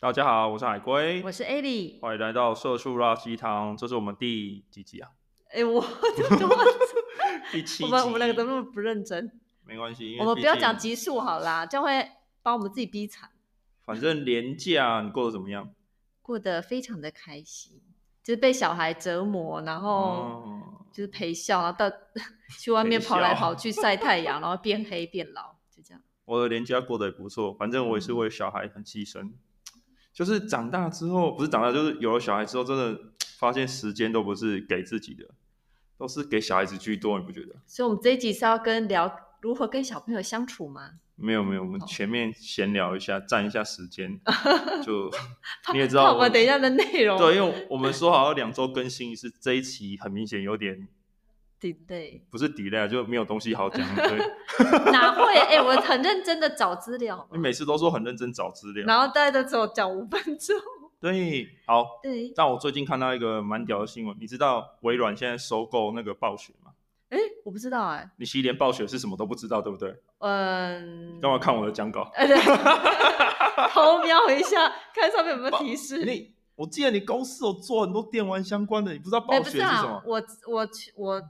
大家好，我是海龟，我是艾莉，欢迎来到社畜垃圾堂，这是我们第几集啊？哎，我 第七集？我们我们两个怎么那么不认真？没关系，我们不要讲集数好啦，这样会把我们自己逼惨。反正年假你过得怎么样？过得非常的开心，就是被小孩折磨，然后就是陪笑，然后到 去外面跑来跑去晒太阳，然后变黑变老，就这样。我的年假过得也不错，反正我也是为小孩很牺牲。嗯、就是长大之后，不是长大，就是有了小孩之后，真的发现时间都不是给自己的，都是给小孩子居多，你不觉得？所以，我们这一集是要跟聊如何跟小朋友相处吗？没有没有，我们前面闲聊一下，占一下时间，就你也知道我，我们等一下的内容。对，因为我们说好要两周更新一次，这一期很明显有点 delay，不是 delay，就没有东西好讲。对，哪会？哎、欸，我很认真的找资料。你每次都说很认真找资料，然后大家都只有讲五分钟。对，好。对。但我最近看到一个蛮屌的新闻，你知道微软现在收购那个暴雪吗？哎，我不知道哎。你其实连暴雪是什么都不知道，对不对？嗯。干嘛看我的讲稿？哎，对。偷瞄一下，看上面有没有提示。你，我记得你公司有做很多电玩相关的，你不知道暴雪是什么？我我我，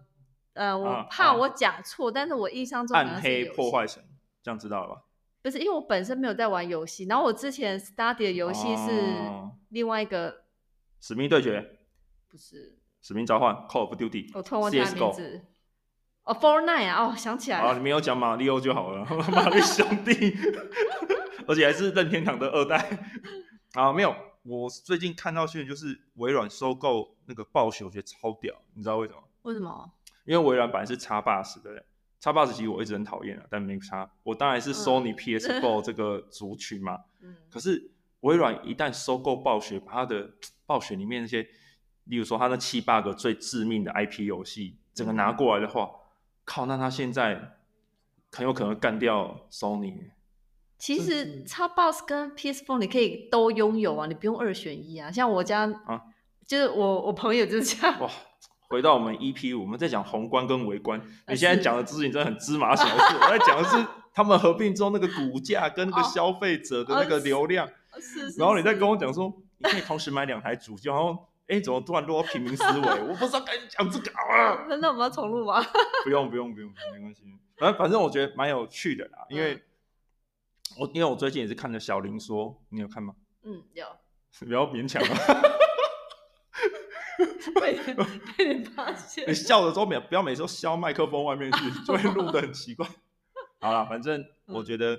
呃，我怕我讲错，但是我印象中暗黑破坏神，这样知道了吧？不是，因为我本身没有在玩游戏，然后我之前 study 的游戏是另外一个。使命对决？不是。使命召唤，Call of Duty。我突然忘记名字。哦，Fortnite 啊，哦，想起来了。啊，你没有讲马里奥就好了，马里兄弟，而且还是任天堂的二代。啊，没有，我最近看到新闻就是微软收购那个暴雪，我觉得超屌，你知道为什么？为什么？因为微软本来是 Xbox 的，Xbox 其实我一直很讨厌啊，但没差。我当然是 Sony PS4 这个族群嘛。嗯。可是微软一旦收购暴雪，把它的暴雪里面那些，例如说它那七八个最致命的 IP 游戏，整个拿过来的话。嗯靠，那它现在很有可能干掉 Sony。其实 Xbox 跟 PS4 你可以都拥有啊，你不用二选一啊。像我家啊，就是我我朋友就是这样。哇，回到我们 EP，我们在讲宏观跟微观。你现在讲的资讯真的很芝麻小事，我在讲的是他们合并之后那个股价跟那个消费者的那个流量。是。然后你再跟我讲说，你可以同时买两台主机，然后。哎，怎么突然落到平民思维？我不知道该讲这个啊！那我们要重录吗？不用不用不用，没关系。反正反正我觉得蛮有趣的啦，因为、嗯、我因为我最近也是看了小林说，你有看吗？嗯，有。不要勉强了。被被你发现。你笑的时候，不要每次都笑麦克风外面去，就会录的很奇怪。好了，反正我觉得，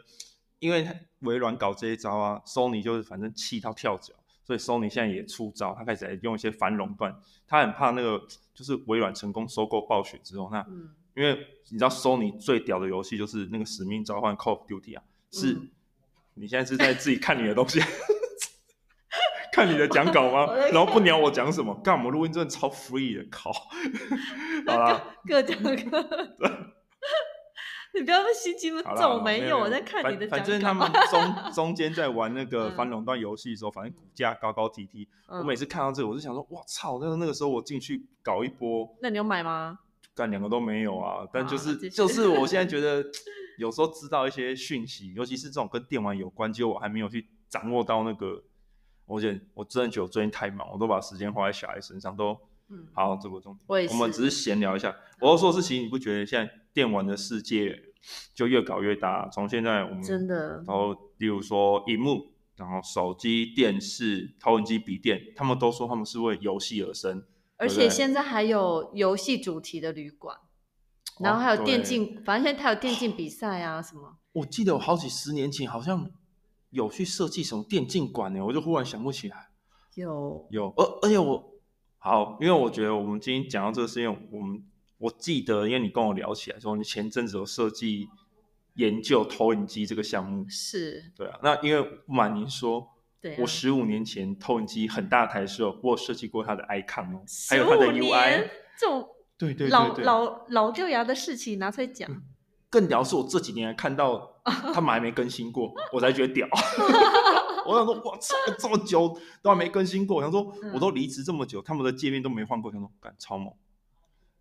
因为微软搞这一招啊，Sony 就是反正气到跳脚。所以 Sony 现在也出招，他开始来用一些反垄断，他很怕那个就是微软成功收购暴雪之后，那、嗯、因为你知道 Sony 最屌的游戏就是那个使命召唤 Call of Duty 啊，是、嗯，你现在是在自己看你的东西，看你的讲稿吗？然后不鸟我讲什么？干我们录音真的超 free 的，靠！好啦，各讲各的。你不要被心机重，我没有，我在看你的。反正他们中中间在玩那个反垄断游戏的时候，反正股价高高低低。我每次看到这个，我就想说，我操！那个那个时候我进去搞一波。那你有买吗？干两个都没有啊。但就是就是，我现在觉得有时候知道一些讯息，尤其是这种跟电玩有关，结果我还没有去掌握到那个。我觉得我真的觉得我最近太忙，我都把时间花在小孩身上，都。嗯，好，这个重点。我，我们只是闲聊一下。我要说的是，其实你不觉得现在电玩的世界就越搞越大？从现在我们真的，然后例如说荧幕，然后手机、电视、投影机、笔电，他们都说他们是为游戏而生。而且现在还有游戏主题的旅馆，然后还有电竞，反正现在他有电竞比赛啊什么。我记得我好几十年前好像有去设计什么电竞馆呢，我就忽然想不起来。有有，而而且我。好，因为我觉得我们今天讲到这个事情，我们我记得，因为你跟我聊起来说，你前阵子有设计研究投影机这个项目，是对啊。那因为不瞒您说，对、啊，我十五年前投影机很大台的时候，我有设计过它的 icon 哦，还有它的 UI，这种对对老老老掉牙的事情拿出来讲。嗯、更屌是我这几年看到 他们还没更新过，我才觉得屌。我想说，我操，这么久都还没更新过。我想说，我都离职这么久，他们的界面都没换过。想说，干超猛，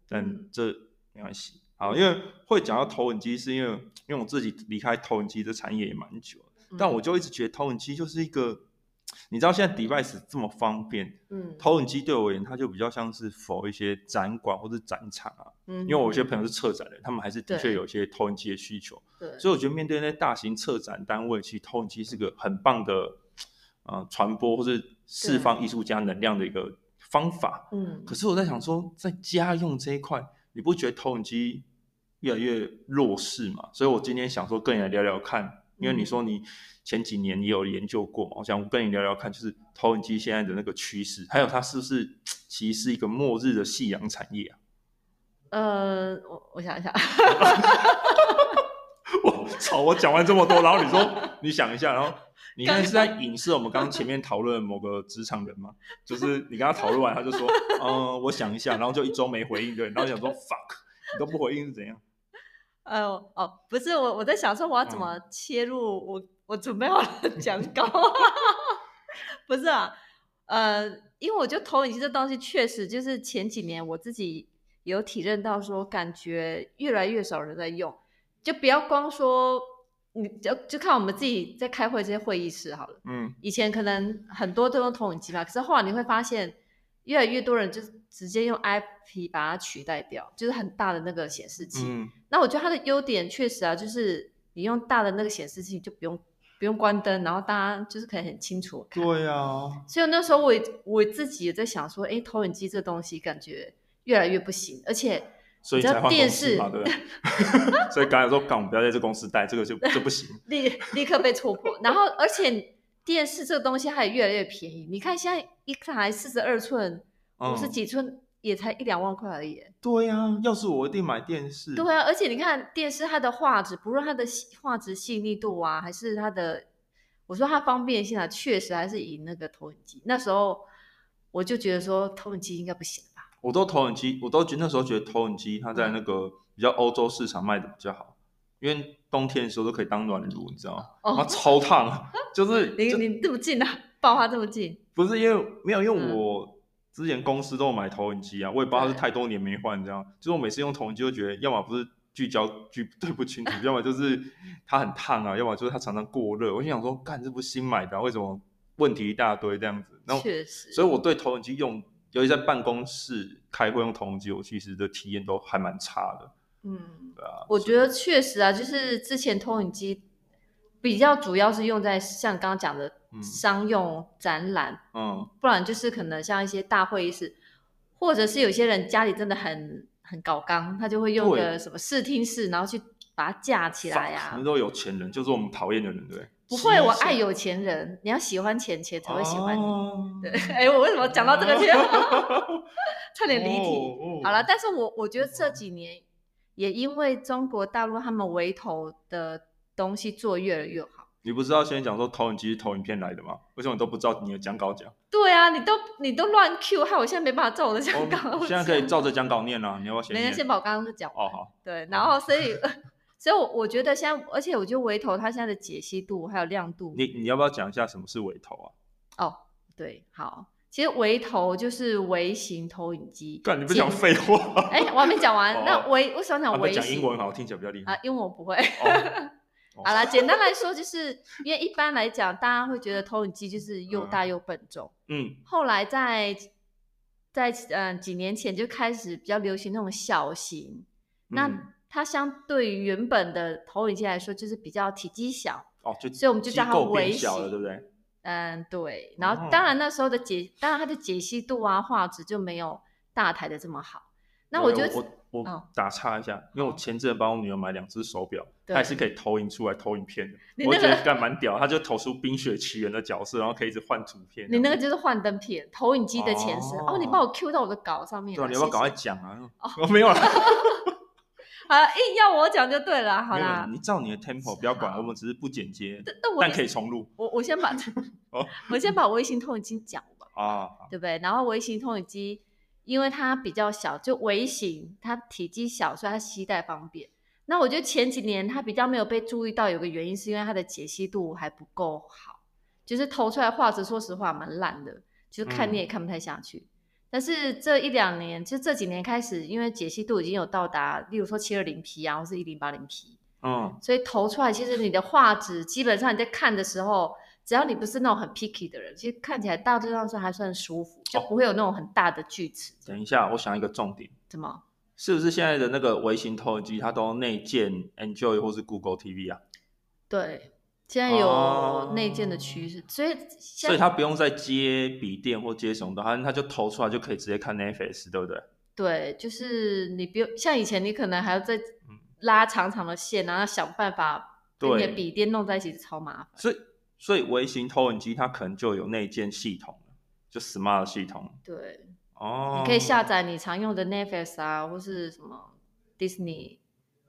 但这没关系。好，因为会讲到投影机，是因为因为我自己离开投影机的产业也蛮久，但我就一直觉得投影机就是一个你知道现在 device 这么方便，嗯，投影机对我而言，它就比较像是 for 一些展馆或者展场啊，嗯，因为我有些朋友是策展人，他们还是的确有一些投影机的需求，对，所以我觉得面对那些大型策展单位，其实投影机是个很棒的，呃，传播或者释放艺术家能量的一个方法，嗯，可是我在想说，在家用这一块，你不觉得投影机越来越弱势嘛？所以我今天想说跟你来聊聊看，因为你说你。前几年也有研究过嘛，我想跟你聊聊看，就是投影机现在的那个趋势，还有它是不是 其实是一个末日的夕阳产业啊？呃，我我想一下，我操！我讲完这么多，然后你说 你想一下，然后你现在是在影射我们刚刚前面讨论某个职场人吗？就是你跟他讨论完，他就说，嗯、呃，我想一下，然后就一周没回应，对，然后想说 fuck，你都不回应是怎样？呃，哦，不是，我我在想说我要怎么切入我。嗯我准备好了 讲稿，不是啊，呃，因为我觉得投影机这东西确实就是前几年我自己有体认到，说感觉越来越少人在用，就不要光说，你就就看我们自己在开会这些会议室好了，嗯，以前可能很多都用投影机嘛，可是后来你会发现越来越多人就直接用 IP 把它取代掉，就是很大的那个显示器，嗯，那我觉得它的优点确实啊，就是你用大的那个显示器就不用。不用关灯，然后大家就是可以很清楚看。对啊，所以那时候我我自己也在想说，哎，投影机这东西感觉越来越不行，而且所以才换电视嘛，对不对？所以刚才说，干我们不要在这公司待，这个就就不行，立立刻被戳破。然后，而且电视这个东西它也越来越便宜。你看现在一台四十二寸、五十几寸。嗯也才一两万块而已。对呀、啊，要是我一定买电视。对啊，而且你看电视它的画质，不论它的画质细腻度啊，还是它的，我说它方便性啊，确实还是赢那个投影机。那时候我就觉得说投影机应该不行吧。我都投影机，我都觉得那时候觉得投影机它在那个比较欧洲市场卖的比较好，因为冬天的时候都可以当暖炉，你知道吗？哦，它超烫，就是你你这么近啊，爆发这么近？不是因为没有因为我。嗯之前公司都有买投影机啊，我也不知道是太多年没换这样，就是我每次用投影机就觉得，要么不是聚焦聚对不清楚，要么就是它很烫啊，要么就是它常常过热。我就想说，干这不新买的啊，为什么问题一大堆这样子？确实。所以我对投影机用，尤其在办公室开会用投影机，我其实的体验都还蛮差的。嗯，对啊。我觉得确实啊，就是之前投影机比较主要是用在像刚刚讲的。商用展览，嗯，不然就是可能像一些大会议室，或者是有些人家里真的很很搞刚，他就会用个什么视听室，然后去把它架起来呀、啊。很多有钱人就是我们讨厌的人，对不对？不会，我爱有钱人。你要喜欢钱，钱才会喜欢你。哦、对，哎、欸，我为什么讲到这个天？差点离题。哦哦、好了，但是我我觉得这几年也因为中国大陆他们围投的东西做越来越好。你不知道先讲说投影机是投影片来的吗？为什么你都不知道你的讲稿讲？对啊，你都你都乱 Q，害我现在没办法照我的讲稿。哦、现在可以照着讲稿念啊，你要不要先念？人家先把我刚刚的讲哦好。对，然后所以、哦、所以 我我觉得现在，而且我觉得微投它现在的解析度还有亮度，你你要不要讲一下什么是微投啊？哦，对，好，其实微投就是微型投影机。干，你不讲废话？哎，我还没讲完。哦、那微，我想讲微型。讲英文好，听起来比较厉害。啊，英文我不会。哦好了，简单来说，就是因为一般来讲，大家会觉得投影机就是又大又笨重。嗯。后来在在嗯、呃、几年前就开始比较流行那种小型，嗯、那它相对于原本的投影机来说，就是比较体积小。哦，就所以我们就叫它微型，对不对？嗯，对。然后当然那时候的解，当然它的解析度啊、画质就没有大台的这么好。那我觉得。我打岔一下，因为我前阵子帮我女儿买两只手表，她也是可以投影出来投影片的，我觉得干蛮屌，她就投出《冰雪奇缘》的角色，然后可以一直换图片。你那个就是幻灯片，投影机的前身。哦，你帮我 Q 到我的稿上面。对，你要不要赶快讲啊？哦，没有了。好，硬要我讲就对了，好啦。你照你的 tempo，不要管，我们只是不剪接，但可以重录。我我先把，我先把微型投影机讲吧。啊，对不对？然后微型投影机。因为它比较小，就微型，它体积小，所以它携带方便。那我觉得前几年它比较没有被注意到，有个原因是因为它的解析度还不够好，就是投出来画质，说实话蛮烂的，就是看你也看不太下去。嗯、但是这一两年，就这几年开始，因为解析度已经有到达，例如说七二零 P 啊，或是一零八零 P，嗯，所以投出来其实你的画质基本上你在看的时候。只要你不是那种很 picky 的人，其实看起来大致上是还算舒服，就不会有那种很大的锯齿。等一下，我想一个重点。怎么？是不是现在的那个微型投影机，它都内建 Enjoy 或是 Google TV 啊？对，现在有内建的趋势，哦、所以所以它不用再接笔电或接什么的，它它就投出来就可以直接看 Netflix，对不对？对，就是你不用像以前，你可能还要再拉长长的线，然后想办法跟你的笔电弄在一起，超麻烦。所以所以微型投影机它可能就有内建系统，就 Smart 系统。对。哦，你可以下载你常用的 Netflix 啊，或是什么 Disney、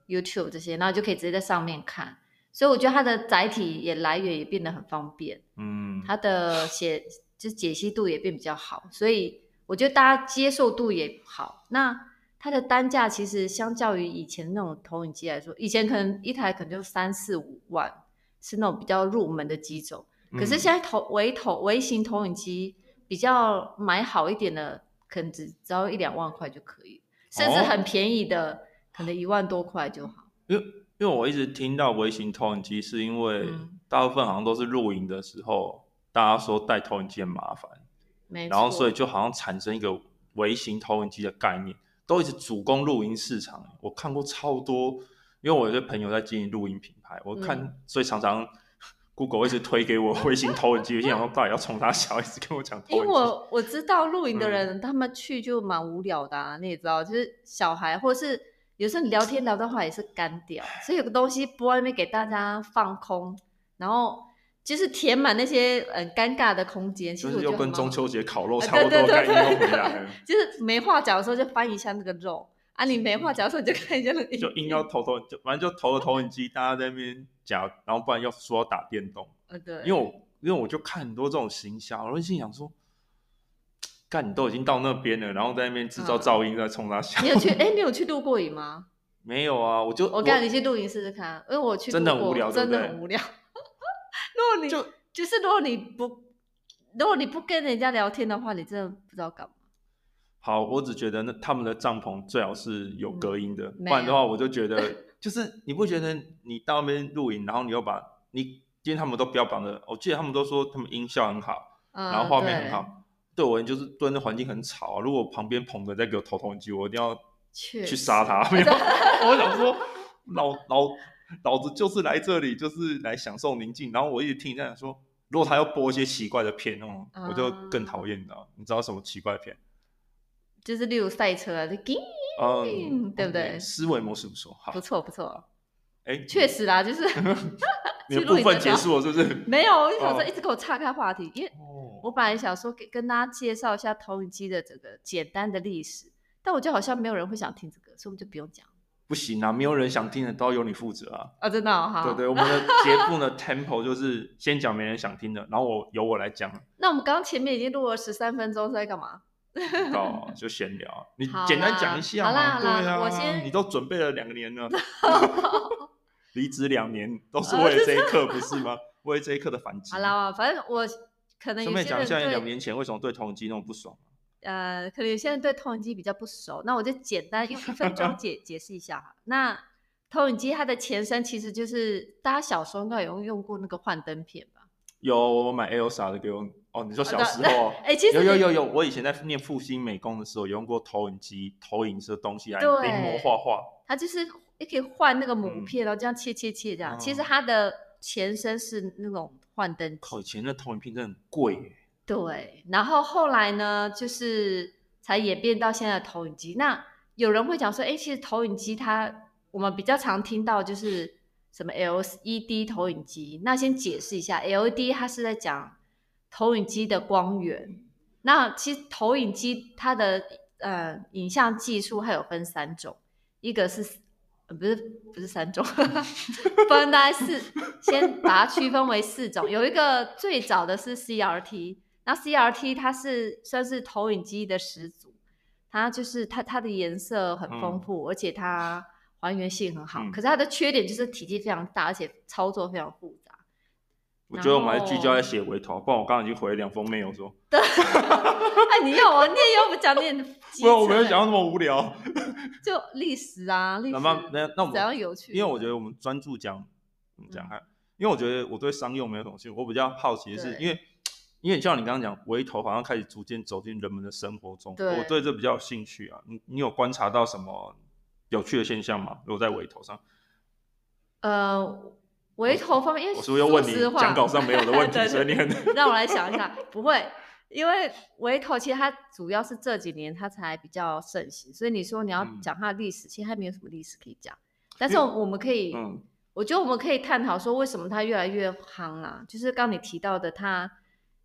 YouTube 这些，然后就可以直接在上面看。所以我觉得它的载体也来源也变得很方便，嗯，它的写就解析度也变比较好，所以我觉得大家接受度也好。那它的单价其实相较于以前那种投影机来说，以前可能一台可能就三四五万，是那种比较入门的机种。可是现在投微投微型投影机比较买好一点的。可能只只要一两万块就可以，甚至很便宜的，哦、可能一万多块就好。因为因为我一直听到微型投影机，是因为大部分好像都是录影的时候，嗯、大家说带投影机很麻烦。然后所以就好像产生一个微型投影机的概念，都一直主攻录音市场。我看过超多，因为我有些朋友在经营录音品牌，我看、嗯、所以常常。Google 一直推给我 微型投影机，我想说到底要从他小，一直跟我讲投影机。因为我我知道露营的人，嗯、他们去就蛮无聊的啊，你也知道，就是小孩或者是有时候你聊天聊的话也是干掉，所以有个东西播外面给大家放空，然后就是填满那些很尴尬的空间。其实就是又跟中秋节烤肉差不多概念又回来了。就是没话讲的时候就翻一下那个肉啊，你没话讲的时候你就看一下那个。就硬要投投，就反正就投了投影机，大家在那边讲。然后不然要说要打电动，呃对，因为我因为我就看很多这种行销，我就心想说，干你都已经到那边了，然后在那边制造噪音，在冲他笑。你有去？哎，你有去露过影吗？没有啊，我就我跟你去露营试试看，因为我去真的很无聊，真的很无聊。如果你就就是如果你不如果你不跟人家聊天的话，你真的不知道干嘛。好，我只觉得那他们的帐篷最好是有隔音的，不然的话我就觉得。就是你不觉得你到那边露营，然后你又把你，因为他们都标榜的，我记得他们都说他们音效很好，嗯、然后画面很好。对，对我就是对那环境很吵啊。如果旁边捧着在给我投投影机，我一定要去杀他。没有，我想说老老老子就是来这里就是来享受宁静。然后我一直听人家说，如果他要播一些奇怪的片那，嗯、我就更讨厌的。你知道什么奇怪的片？就是例如赛车啊，就嗯，对不对？思维模式不错，好，不错不错。哎，确实啦，就是 你的部分结束了，是不是？没有，我就想说一直给我岔开话题，因为我本来想说给跟大家介绍一下投影机的这个简单的历史，但我觉得好像没有人会想听这个，所以我们就不用讲。不行啊，没有人想听的都要由你负责啊！啊，真的哈。对对，我们的节目呢 tempo 就是先讲没人想听的，然后我由我来讲。那我们刚刚前面已经录了十三分钟，是在干嘛？哦，就闲聊，你简单讲一下啦，我先，你都准备了两年了，离职两年都是为了这一刻，不是吗？为了这一刻的反击。好了，反正我可能顺便讲一下，两年前为什么对投影机那么不爽？呃，可能现在对投影机比较不熟，那我就简单用一分钟解 解释一下哈。那投影机它的前身其实就是大家小时候应该有用过那个幻灯片吧？有，我买 Elsa 的给我。哦，你说小时候，哎、欸，其实有有有有，我以前在念复兴美工的时候，有用过投影机、投影这东西来临摹画画。它就是也可以换那个膜片，然后这样切切切这样。嗯、其实它的前身是那种幻灯机。以前的投影片真的很贵。对，然后后来呢，就是才演变到现在的投影机。那有人会讲说，哎、欸，其实投影机它我们比较常听到就是什么 LED 投影机。那先解释一下，LED 它是在讲。投影机的光源，那其实投影机它的呃影像技术还有分三种，一个是呃不是不是三种，分大概四，先把它区分为四种，有一个最早的是 CRT，那 CRT 它是算是投影机的始祖，它就是它它的颜色很丰富，嗯、而且它还原性很好，嗯、可是它的缺点就是体积非常大，而且操作非常复杂。我觉得我们还聚焦在写回头，不然我刚刚已经回了两封 mail 说。对，哎，你要我念又不讲念，不然我没有讲那么无聊。就历史啊，历史。那那那我们怎样有趣？因为我觉得我们专注讲，讲看，因为我觉得我对商用没有什么兴趣，我比较好奇的是，因为因为像你刚刚讲，微投好像开始逐渐走进人们的生活中，对我对这比较有兴趣啊。你你有观察到什么有趣的现象吗？如果在微投上？呃，微投方面，因为我是不是又问你讲稿上没有的问题？所以你很 让我来想一下，不会。因为微投其实它主要是这几年它才比较盛行，所以你说你要讲它的历史，嗯、其实还没有什么历史可以讲。但是我们可以，嗯、我觉得我们可以探讨说为什么它越来越夯啊？就是刚你提到的，它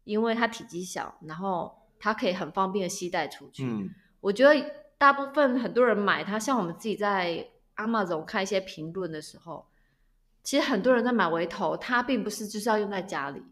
因为它体积小，然后它可以很方便的携带出去。嗯、我觉得大部分很多人买它，像我们自己在 Amazon 看一些评论的时候，其实很多人在买微投，它并不是就是要用在家里。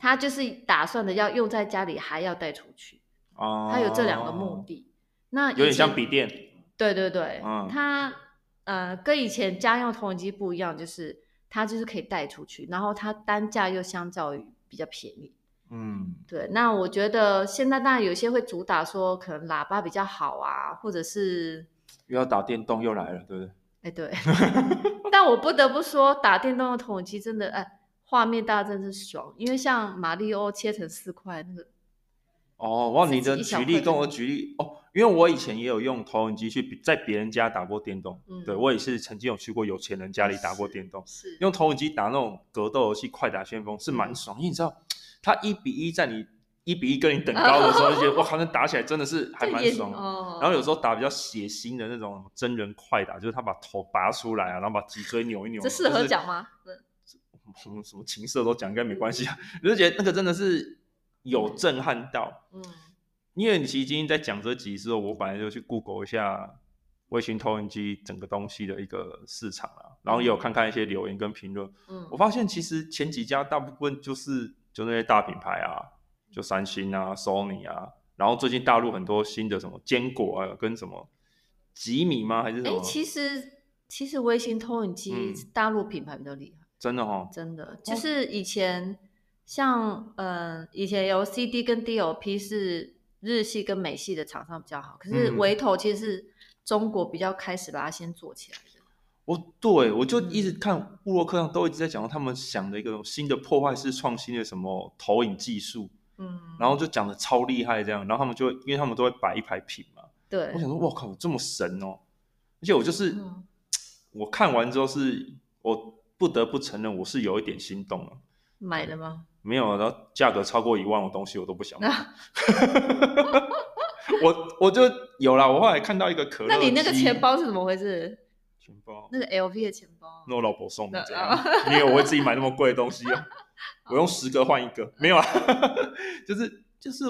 他就是打算的要用在家里，还要带出去。哦，他有这两个目的。那有点像笔电。对对对，嗯，他呃跟以前家用投影机不一样，就是它就是可以带出去，然后它单价又相较于比较便宜。嗯，对。那我觉得现在当然有些会主打说可能喇叭比较好啊，或者是又要打电动又来了，对不对？哎，对。但我不得不说，打电动的投影机真的哎。画面大真是爽，因为像马里奥切成四块那个。哦，哇，你的举例跟我举例哦，因为我以前也有用投影机去在别人家打过电动，嗯、对我也是曾经有去过有钱人家里打过电动，是用投影机打那种格斗游戏，快打旋风是蛮爽，嗯、因为你知道，它一比一在你一比一跟你等高的时候，就觉得哇，好像打起来真的是还蛮爽。哦、然后有时候打比较血腥的那种真人快打，就是他把头拔出来啊，然后把脊椎扭一扭。这适合讲吗？什么什么情色都讲，应该没关系啊。我就觉得那个真的是有震撼到，嗯，因为你其实今天在讲这集之后，我本来就去 Google 一下微型投影机整个东西的一个市场啊，然后也有看看一些留言跟评论，嗯，我发现其实前几家大部分就是就那些大品牌啊，就三星啊、Sony 啊，然后最近大陆很多新的什么坚果啊，跟什么吉米吗？还是什么？哎，其实其实微型投影机大陆品牌比较厉害。真的哦，真的就是以前像嗯、呃，以前有 CD 跟 DOP 是日系跟美系的厂商比较好，可是微投其实是中国比较开始把它先做起来的。哦，对，我就一直看布洛克上都一直在讲到他们想的一个新的破坏式创新的什么投影技术，嗯，然后就讲的超厉害这样，然后他们就因为他们都会摆一排品嘛，对，我想说我靠，这么神哦，而且我就是、嗯、我看完之后是我。不得不承认，我是有一点心动了。买了吗？没有，然后价格超过一万的东西我都不想买。我我就有了，我后来看到一个可乐。那你那个钱包是怎么回事？钱包？那个 LV 的钱包？那我老婆送的。这样，你以为我会自己买那么贵的东西啊？我用十个换一个，没有啊，就 是就是。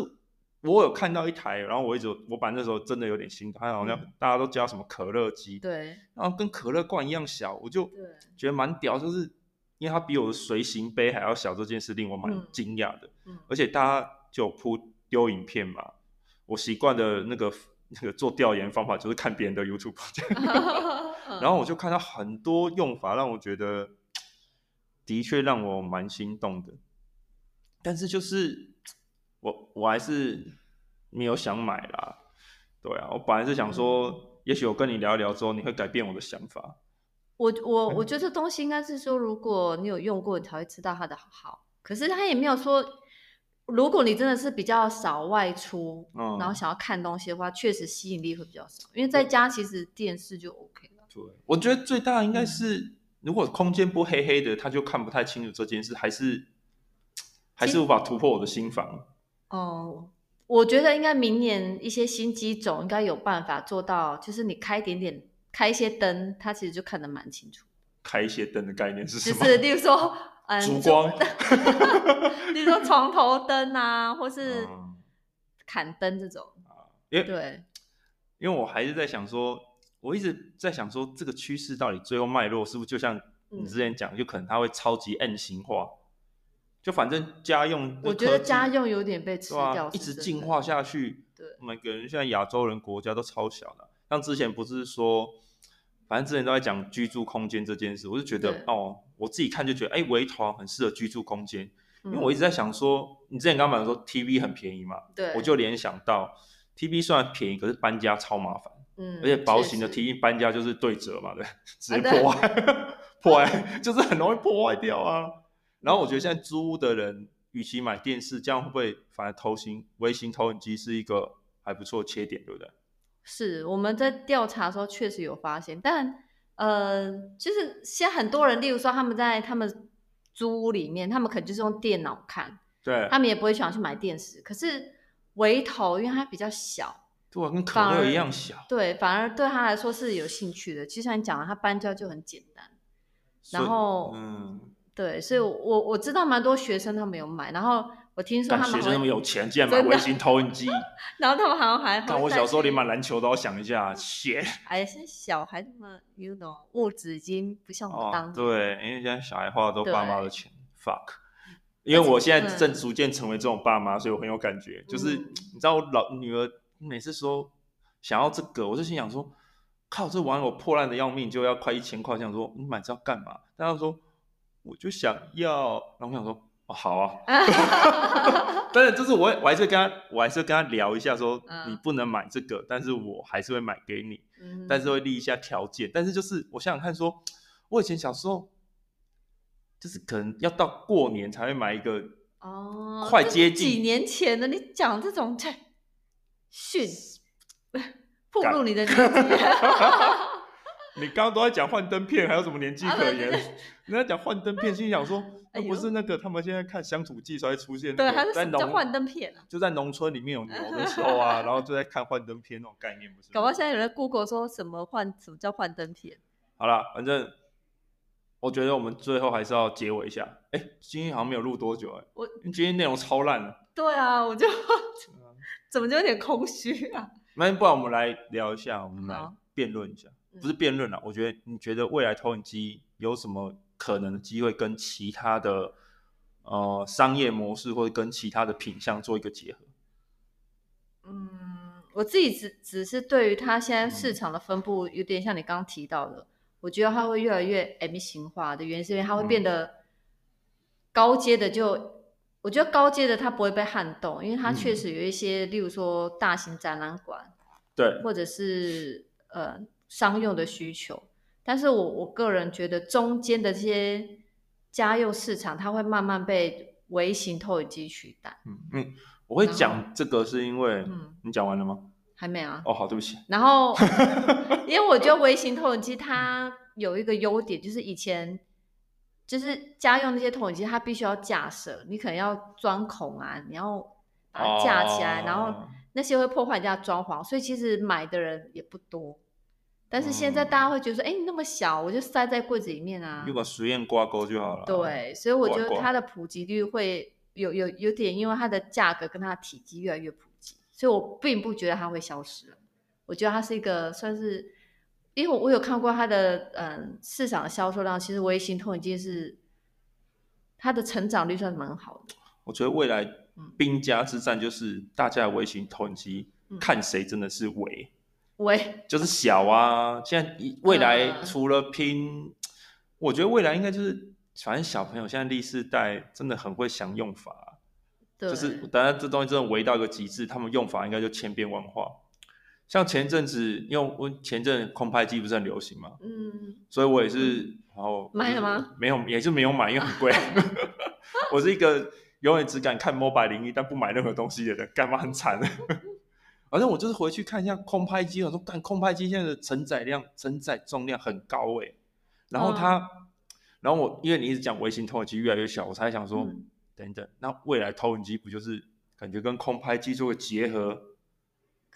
我有看到一台，然后我一直我把那时候真的有点心疼，它好像大家都叫什么可乐机，对，然后跟可乐罐一样小，我就觉得蛮屌，就是因为它比我的随行杯还要小，这件事令我蛮惊讶的。嗯，而且大家就铺丢影片嘛，我习惯的那个那个做调研方法就是看别人的 YouTube，然后我就看到很多用法，让我觉得的确让我蛮心动的，但是就是。我我还是没有想买啦，对啊，我本来是想说，嗯、也许我跟你聊一聊之后，你会改变我的想法。我我我觉得这东西应该是说，如果你有用过，你才会知道它的好。可是他也没有说，如果你真的是比较少外出，嗯、然后想要看东西的话，确实吸引力会比较少。因为在家其实电视就 OK 了。对，我觉得最大应该是，嗯、如果空间不黑黑的，他就看不太清楚这件事，还是还是无法突破我的心房。哦，我觉得应该明年一些新机种应该有办法做到，就是你开一点点，开一些灯，它其实就看得蛮清楚。开一些灯的概念是什么？就是例如说，嗯，烛光，例如说床头灯啊，或是砍灯这种。啊，因为对，因为我还是在想说，我一直在想说，这个趋势到底最后脉络是不是就像你之前讲，就、嗯、可能它会超级 N 型化。就反正家用，我觉得家用有点被吃掉，啊，一直进化下去。对，每个人现在亚洲人国家都超小的，像之前不是说，反正之前都在讲居住空间这件事，我就觉得哦，我自己看就觉得，哎，围团很适合居住空间，嗯、因为我一直在想说，你之前刚刚讲说 TV 很便宜嘛，对，我就联想到 TV 虽然便宜，可是搬家超麻烦，嗯，而且薄型的 TV 搬家就是对折嘛，对，直接破坏，啊、破坏 就是很容易破坏掉啊。然后我觉得现在租屋的人，与其买电视，这样会不会反而投型微型投影机是一个还不错的切点，对不对？是我们在调查的时候确实有发现，但呃，就是现在很多人，例如说他们在他们租屋里面，他们可能就是用电脑看，对，他们也不会想去买电视。可是微投，因为它比较小，对啊，跟可乐一样小，对，反而对他来说是有兴趣的。其实像你讲的，他搬家就很简单，然后嗯。对，所以我，我我知道蛮多学生他们有买，然后我听说他们学生那么有钱，竟然买微型投影机，然后他们好像还……但我小时候连买篮球都要想一下，钱！哎，现在小孩子们，you know，物质已经不像我们当年。对，因为现在小孩花的都爸妈的钱，fuck。因为我现在正逐渐成为这种爸妈，所以我很有感觉。就是你知道，我老女儿每次说想要这个，我就心想说，靠，这玩偶破烂的要命，就要快一千块，想说你买这要干嘛？但他说。我就想要，然后我想说，哦，好啊，但是就是我，我还是跟他，我还是跟他聊一下说，说、嗯、你不能买这个，但是我还是会买给你，嗯、但是会立一下条件。但是就是我想想看说，说我以前小时候，就是可能要到过年才会买一个，哦，快接近几年前的，你讲这种在训，暴露你的年纪。你刚刚都在讲幻灯片，还有什么年纪可言？你在讲幻灯片，心想说，那不是那个他们现在看乡土剧才会出现，对，还是叫幻灯片啊？就在农村里面有牛的时候啊，然后就在看幻灯片那种概念，不是？搞不好现在有人 Google 说什么幻，什么叫幻灯片？好了，反正我觉得我们最后还是要结尾一下。哎，今天好像没有录多久哎，我今天内容超烂了。对啊，我就怎么就有点空虚啊？那不然我们来聊一下，我们来辩论一下。不是辩论了，我觉得你觉得未来投影机有什么可能的机会跟其他的呃商业模式或者跟其他的品相做一个结合？嗯，我自己只只是对于它现在市场的分布有点像你刚刚提到的，嗯、我觉得它会越来越 M 型化的原因是因为它会变得高阶的就，我觉得高阶的它不会被撼动，因为它确实有一些，嗯、例如说大型展览馆，对，或者是呃。商用的需求，但是我我个人觉得中间的这些家用市场，它会慢慢被微型投影机取代。嗯嗯，我会讲这个是因为，嗯，你讲完了吗？还没啊。哦，好，对不起。然后，因为我觉得微型投影机它有一个优点，就是以前就是家用那些投影机，它必须要架设，你可能要钻孔啊，你要把它架起来，哦、然后那些会破坏人家装潢，所以其实买的人也不多。但是现在大家会觉得说，哎、嗯，你那么小，我就塞在柜子里面啊，就把实验挂钩就好了。对，所以我觉得它的普及率会有有有点，因为它的价格跟它的体积越来越普及，所以我并不觉得它会消失。我觉得它是一个算是，因为我我有看过它的嗯市场的销售量，其实微型投影机是它的成长率算蛮好的。我觉得未来兵家之战就是大家的微型投影机，嗯、看谁真的是微。微，就是小啊！现在未来除了拼，嗯、我觉得未来应该就是，反正小朋友现在第四代真的很会想用法，对就是等下这东西真的围到一个极致，他们用法应该就千变万化。像前阵子，因为我前阵空拍机不是很流行嘛，嗯，所以我也是，嗯、然后买了吗？没有，也是没有买，因为很贵。我是一个永远只敢看 Mobile01，但不买任何东西的人，干嘛很惨？反正我就是回去看一下空拍机，我说干空拍机现在的承载量、承载重量很高哎，然后它，嗯、然后我因为你一直讲微型投影机越来越小，我才想说，嗯、等等，那未来投影机不就是感觉跟空拍机做个结合？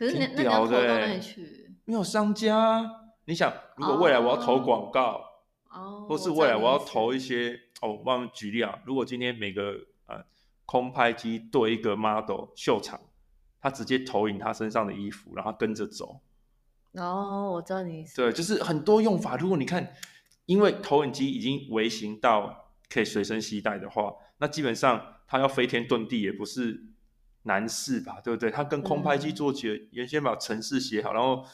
可是那那你要投到哪里去？没有商家，你想如果未来我要投广告，哦，或是未来我要投一些哦，我帮你举例啊，如果今天每个呃空拍机对一个 model 秀场。他直接投影他身上的衣服，然后跟着走。哦，我知道你意思。对，就是很多用法。如果你看，因为投影机已经微型到可以随身携带的话，那基本上它要飞天遁地也不是难事吧？对不对？他跟空拍机做起原先把城市写好，然后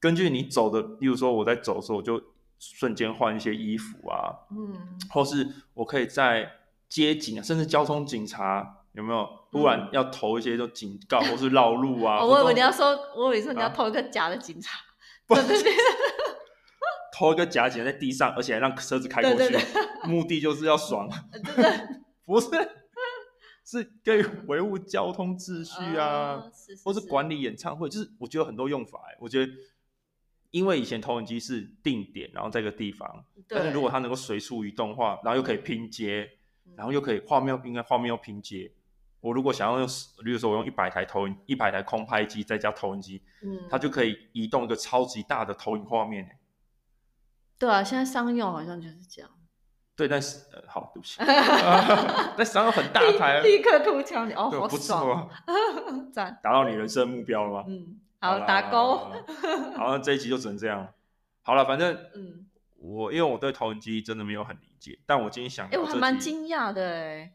根据你走的，例如说我在走的时候，我就瞬间换一些衣服啊，嗯，或是我可以在街景啊，甚至交通警察。有没有突然要投一些就警告或是绕路啊？我以为你要说，我以为说你要投一个假的警察。不，投一个假警察在地上，而且还让车子开过去，对对对目的就是要爽 不是，是可以维护交通秩序啊，哦、是是是或是管理演唱会，就是我觉得很多用法、欸，我觉得，因为以前投影机是定点，然后在一个地方，但是如果它能够随处移动的话，然后又可以拼接，然后又可以画面，应该画面又拼接。我如果想要用，比如说我用一百台投影，一百台空拍机再加投影机，嗯，它就可以移动一个超级大的投影画面。对啊，现在商用好像就是这样。对，但是呃，好，对不起，但商用很大台，立刻吐枪你哦，好爽，赞，达到你人生目标了吗？嗯，好，打勾。好，那这一集就只能这样。好了，反正嗯，我因为我对投影机真的没有很理解，但我今天想，哎，我还蛮惊讶的哎。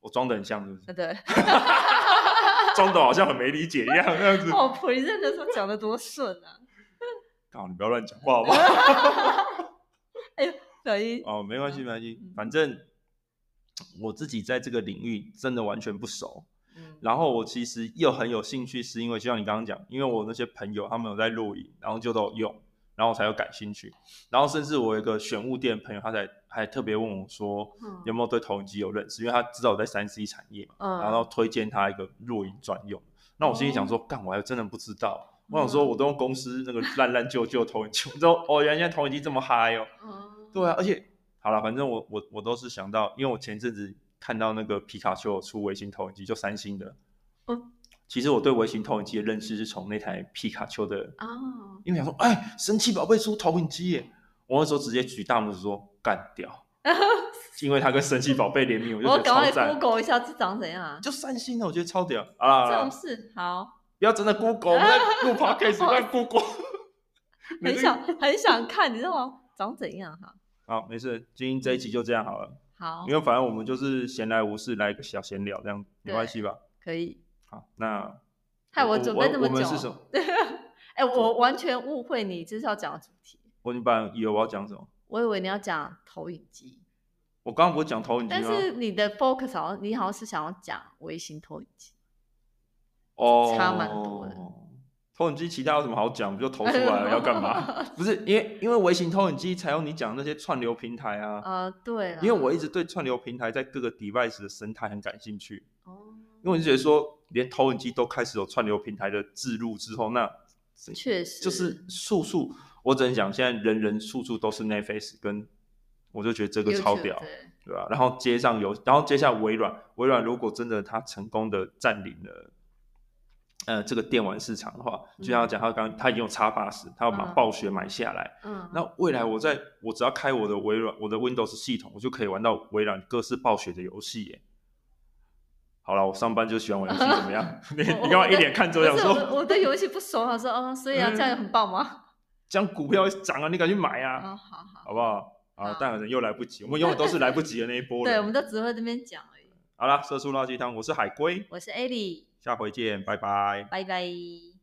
我装的很像，是不是？对，装的好像很没理解一样，那样子。我 present 的时候讲的多顺啊！好，你不要乱讲话好不好？哎呦，哦，没关系，没关系，反正我自己在这个领域真的完全不熟。嗯。然后我其实又很有兴趣，是因为就像你刚刚讲，因为我那些朋友他们有在录影，然后就都有用。然后我才有感兴趣，然后甚至我有一个选物店朋友，他才还特别问我说，有没有对投影机有认识，因为他知道我在三 C 产业嘛，嗯、然后推荐他一个录影专用。那我心里想说，干、嗯，我还真的不知道。我想说，我都用公司那个烂烂旧旧投影机，我说哦，原来投影机这么嗨哦。嗯、对啊，而且好了，反正我我我都是想到，因为我前阵子看到那个皮卡丘出微型投影机，就三星的。嗯其实我对微型投影机的认识是从那台皮卡丘的哦，因为想说，哎，神奇宝贝出投影机耶！我那时候直接举大拇指说干掉，因为它跟神奇宝贝联名，我就觉得超赞。我赶快 Google 一下这长怎样？就三星的，我觉得超屌啊！这种事好，不要真的 Google，我们在录 Podcast 在 Google，很想很想看，你知道吗？长怎样哈？好，没事，今天这一集就这样好了。好，因为反正我们就是闲来无事来一个小闲聊，这样没关系吧？可以。好那害我准备那么久，我们是什么？哎，我完全误会你这是要讲的主题。我一般以为我要讲什么？我以为你要讲投影机。我刚刚不是讲投影机吗？但是你的 focus 好像你好像是想要讲微型投影机。哦，差蛮多的。投影机其他有什么好讲？不就投出来了，要干嘛？不是因为因为微型投影机才有你讲那些串流平台啊。呃，对。因为我一直对串流平台在各个 device 的生态很感兴趣。哦。因为我就觉得说，连投影机都开始有串流平台的置入之后，那确实就是处处，我只能讲，现在人人处处都是 Netflix，跟我就觉得这个超屌，对，对吧？然后接上有，然后接下微软，微软如果真的它成功的占领了，呃，这个电玩市场的话，就像他讲，他刚他已经有 Xbox，他要把暴雪买下来，嗯，那未来我在我只要开我的微软，我的 Windows 系统，我就可以玩到微软各式暴雪的游戏耶。好了，我上班就喜欢玩游戏，怎么样？你你干嘛一脸看着我说？我对游戏不熟，他说哦，所以啊，这样很棒吗？这样股票涨啊，你赶紧买啊！好好好，好不好？啊，但人又来不及，我们永远都是来不及的那一波。对，我们都只会这边讲而已。好了，社畜垃圾汤，我是海龟，我是艾莉，下回见，拜拜，拜拜。